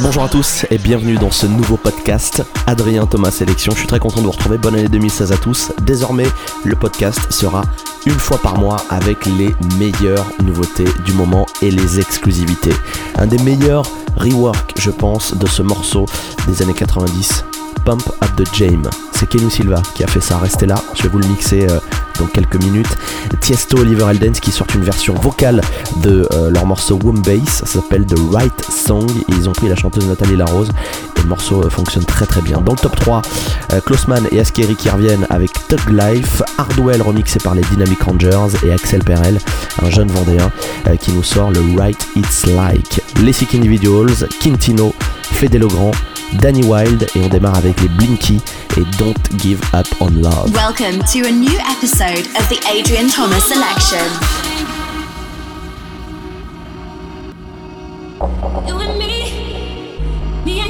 Bonjour à tous et bienvenue dans ce nouveau podcast Adrien Thomas Sélection. Je suis très content de vous retrouver. Bonne année 2016 à tous. Désormais, le podcast sera une fois par mois avec les meilleures nouveautés du moment et les exclusivités. Un des meilleurs rework, je pense, de ce morceau des années 90, Pump Up the Jam. C'est Kenny Silva qui a fait ça. Restez là, je vais vous le mixer euh, dans quelques minutes. Tiesto, Oliver Eldens qui sortent une version vocale de euh, leur morceau Womb Bass, ça s'appelle The Right Song. Ils ont pris la chanteuse Nathalie Larose et le morceau euh, fonctionne très très bien. Dans le top 3, euh, Klossman et Askeri qui reviennent avec Tug Life, Hardwell remixé par les Dynamic Rangers et Axel Perel, un jeune vendéen euh, qui nous sort le Right It's Like. Les Sick Individuals, Quintino, Fede Logrand, Danny Wild et on démarre avec les Blinky et Don't Give Up on Love. Welcome to a new episode of the Adrian Thomas Selection. You and me, me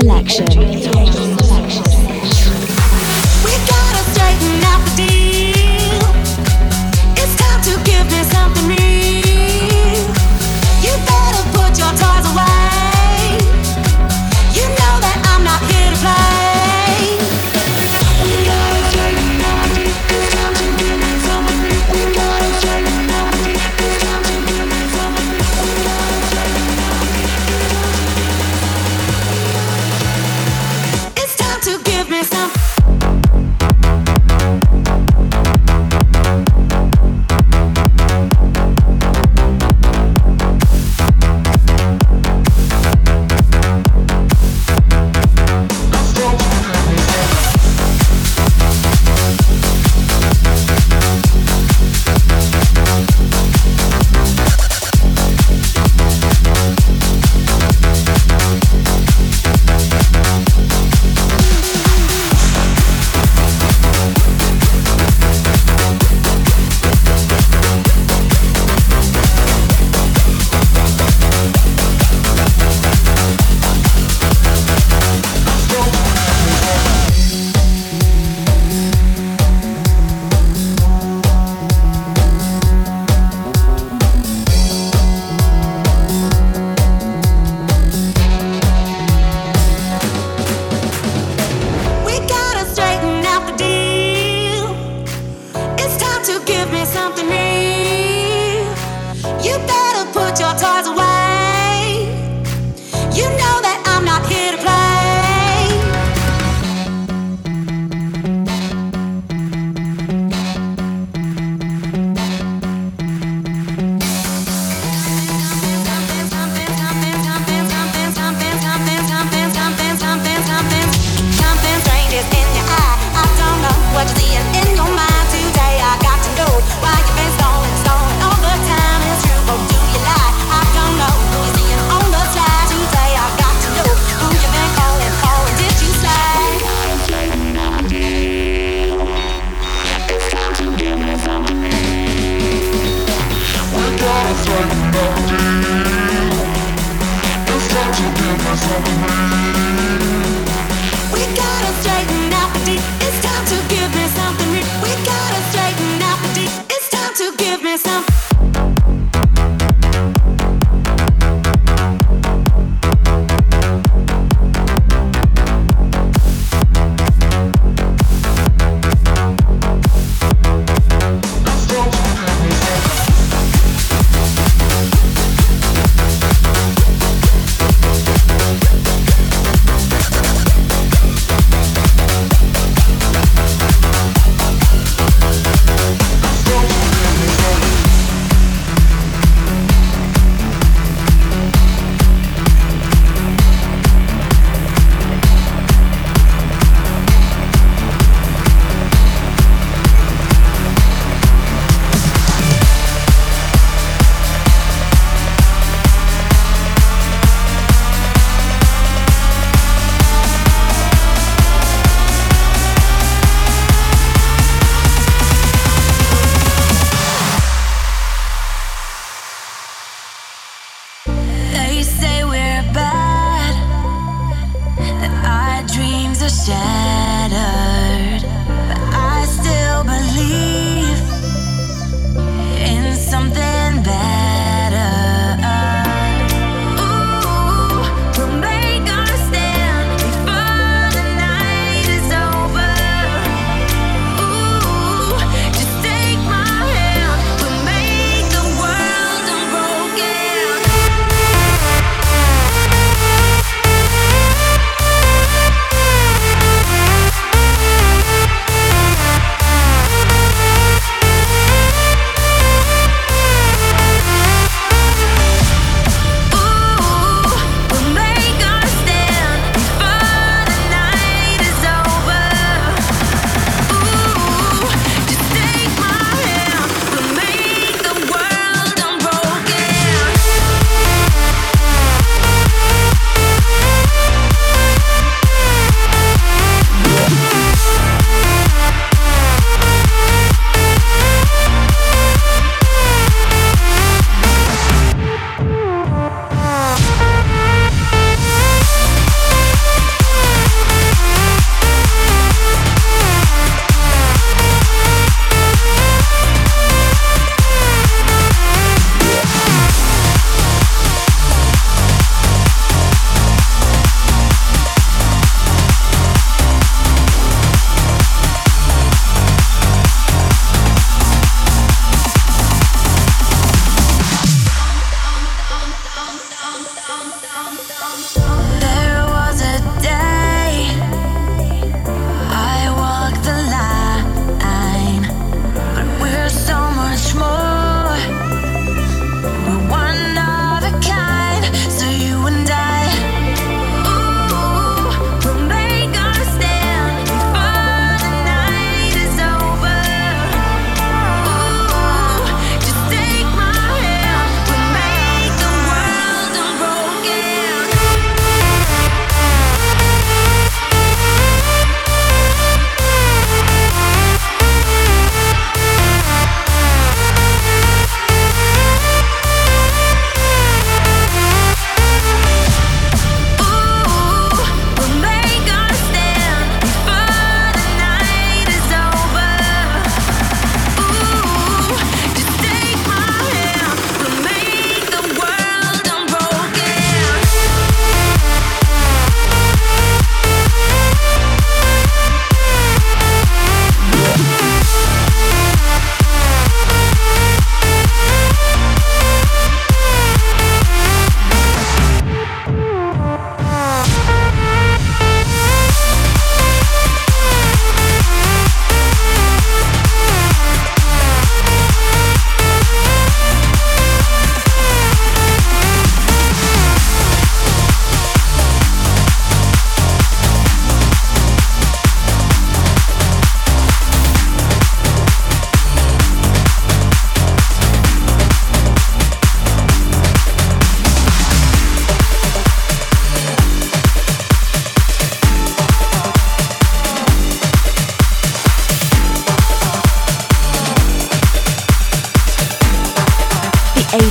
selection.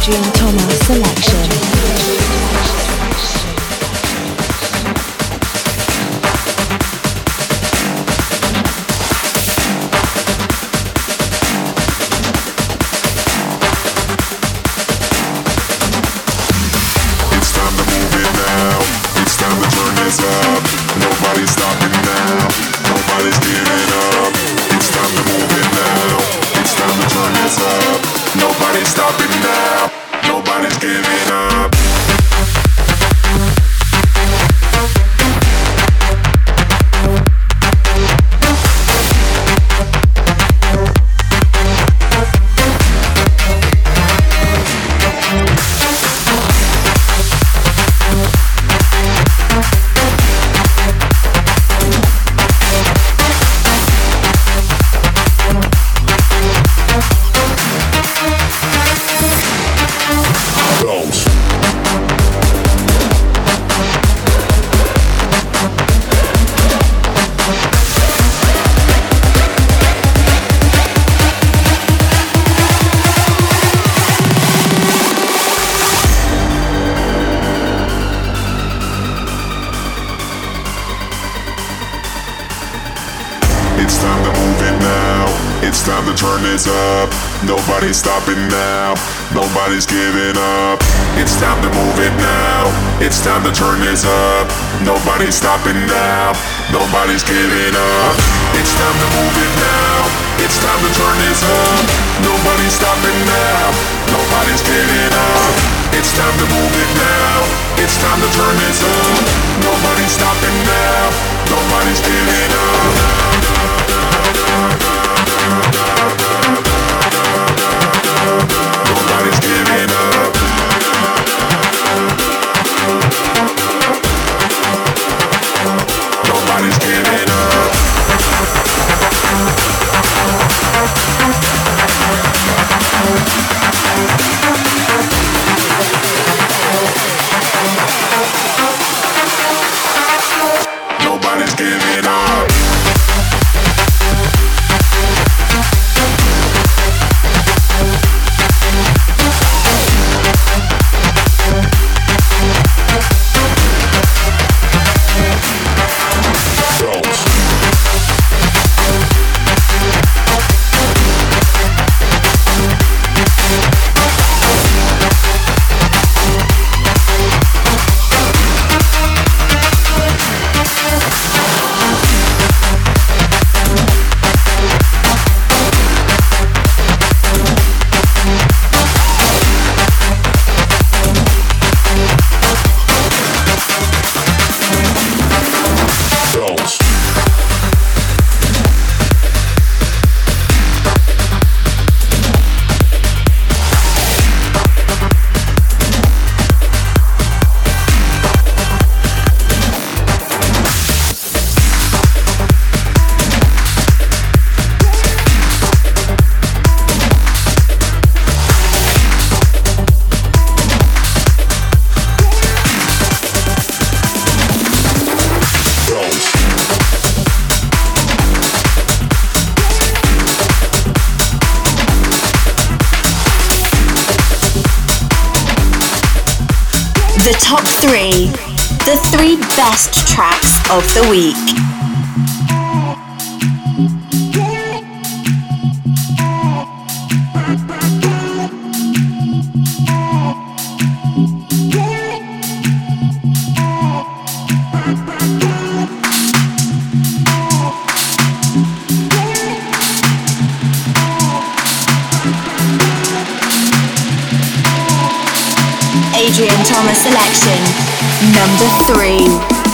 只有托马斯来生。Nobody's stopping now. Nobody's giving up. The top three. The three best tracks of the week. selection number three.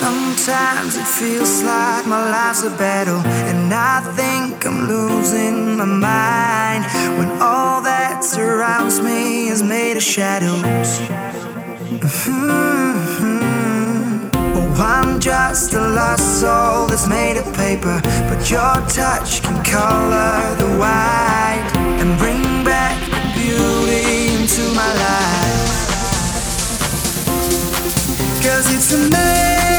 Sometimes it feels like my life's a battle, and I think I'm losing my mind when all that surrounds me is made of shadows. Mm-hmm. Oh, I'm just a lost soul that's made of paper, but your touch can color the white and bring back beauty into my life. Cause it's a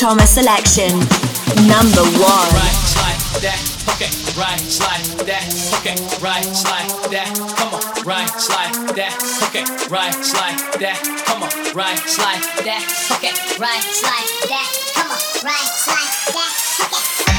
Thomas selection. Number one. right, slide that, okay, right, slide that, okay, right, slide that, come on, right, slide that, okay, right, slide that, come on, right, slide that, okay, Right, slide that. Come on, right, slide that. Okay.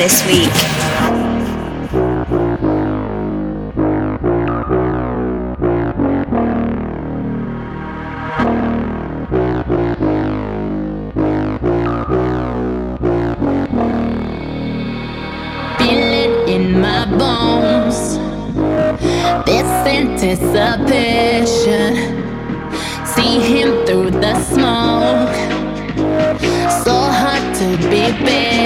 this week. anticipation. See him through the smoke. So hard to be big.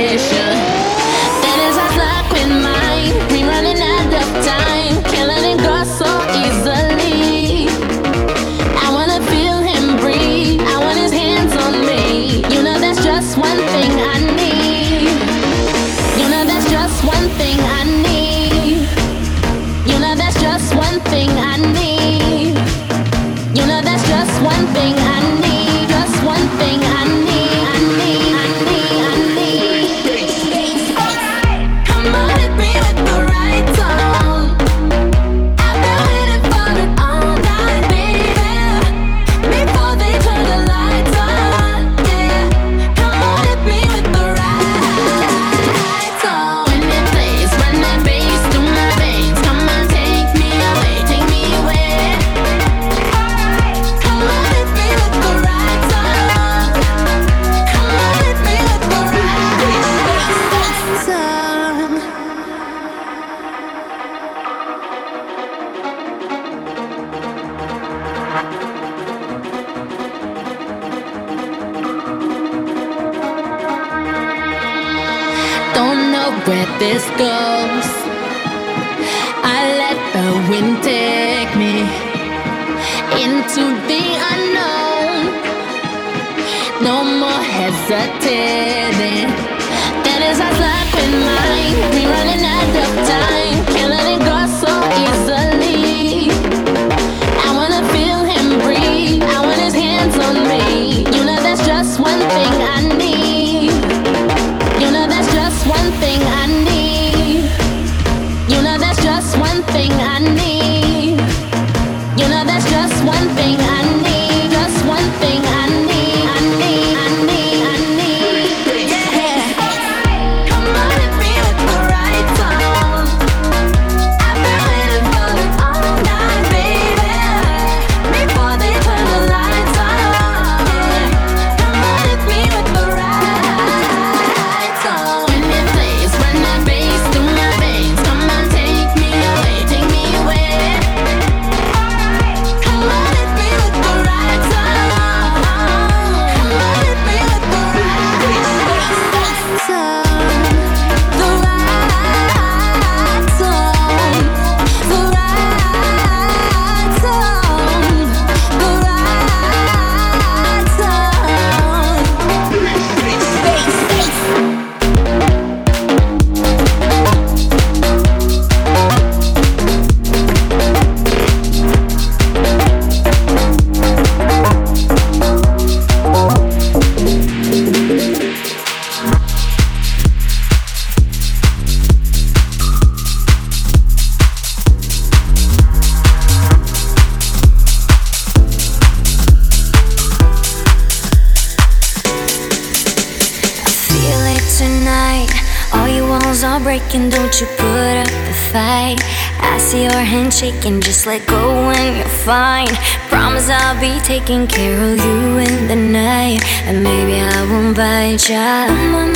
taking care of you in the night. And maybe I won't bite ya.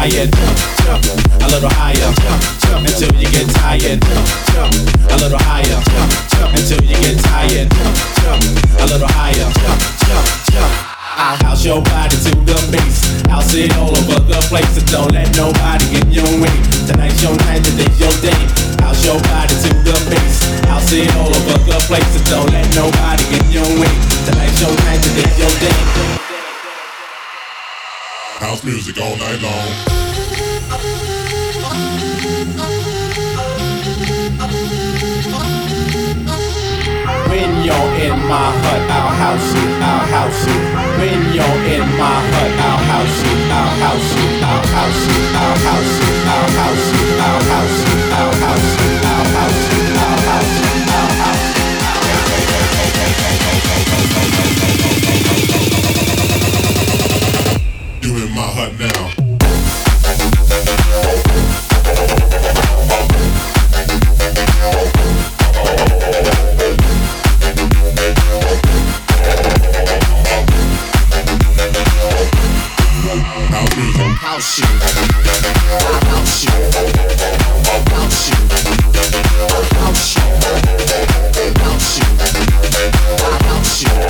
Tired. A little higher, until you get tired. A little higher, until you get tired. A little higher, jump, jump, jump. I'll house your body to the bass. I'll sit all over the place, so don't let nobody get your way. Tonight's your night, today's your day. House your body to the bass. I'll sit all over the place, so don't let nobody get your way. Tonight's your night, today's your day. House music all night long. When you're in my hut, I'll house you, I'll house you. When you're in my hut, I'll house you, I'll house you, I'll house you, I'll house you, I'll house you, I'll house you, I'll house you, I'll house you, I'll house you, hut now. House you,